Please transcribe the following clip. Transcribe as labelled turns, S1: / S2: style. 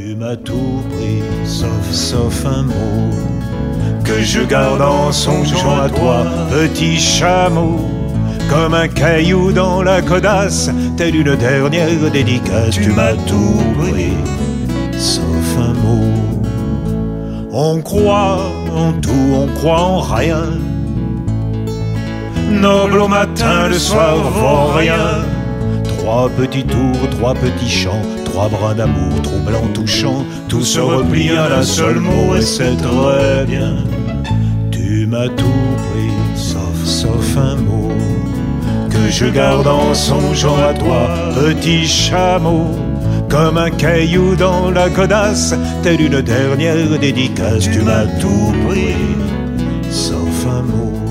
S1: Tu m'as tout pris, sauf, sauf un mot que je garde en songeant à toi, petit chameau. Comme un caillou dans la codasse, telle une dernière dédicace, tu m'as tout pris, sauf un mot. On croit en tout, on croit en rien. Noble au matin, le soir, rien. Trois petits tours, trois petits chants, trois brins d'amour, troublants, touchants, tout se replie à un seul mot et c'est très bien. Tu m'as tout pris, sauf, sauf un mot que je garde en songeant à toi, petit chameau. Comme un caillou dans la codasse, telle une dernière dédicace, tu m'as tout pris, sauf un mot.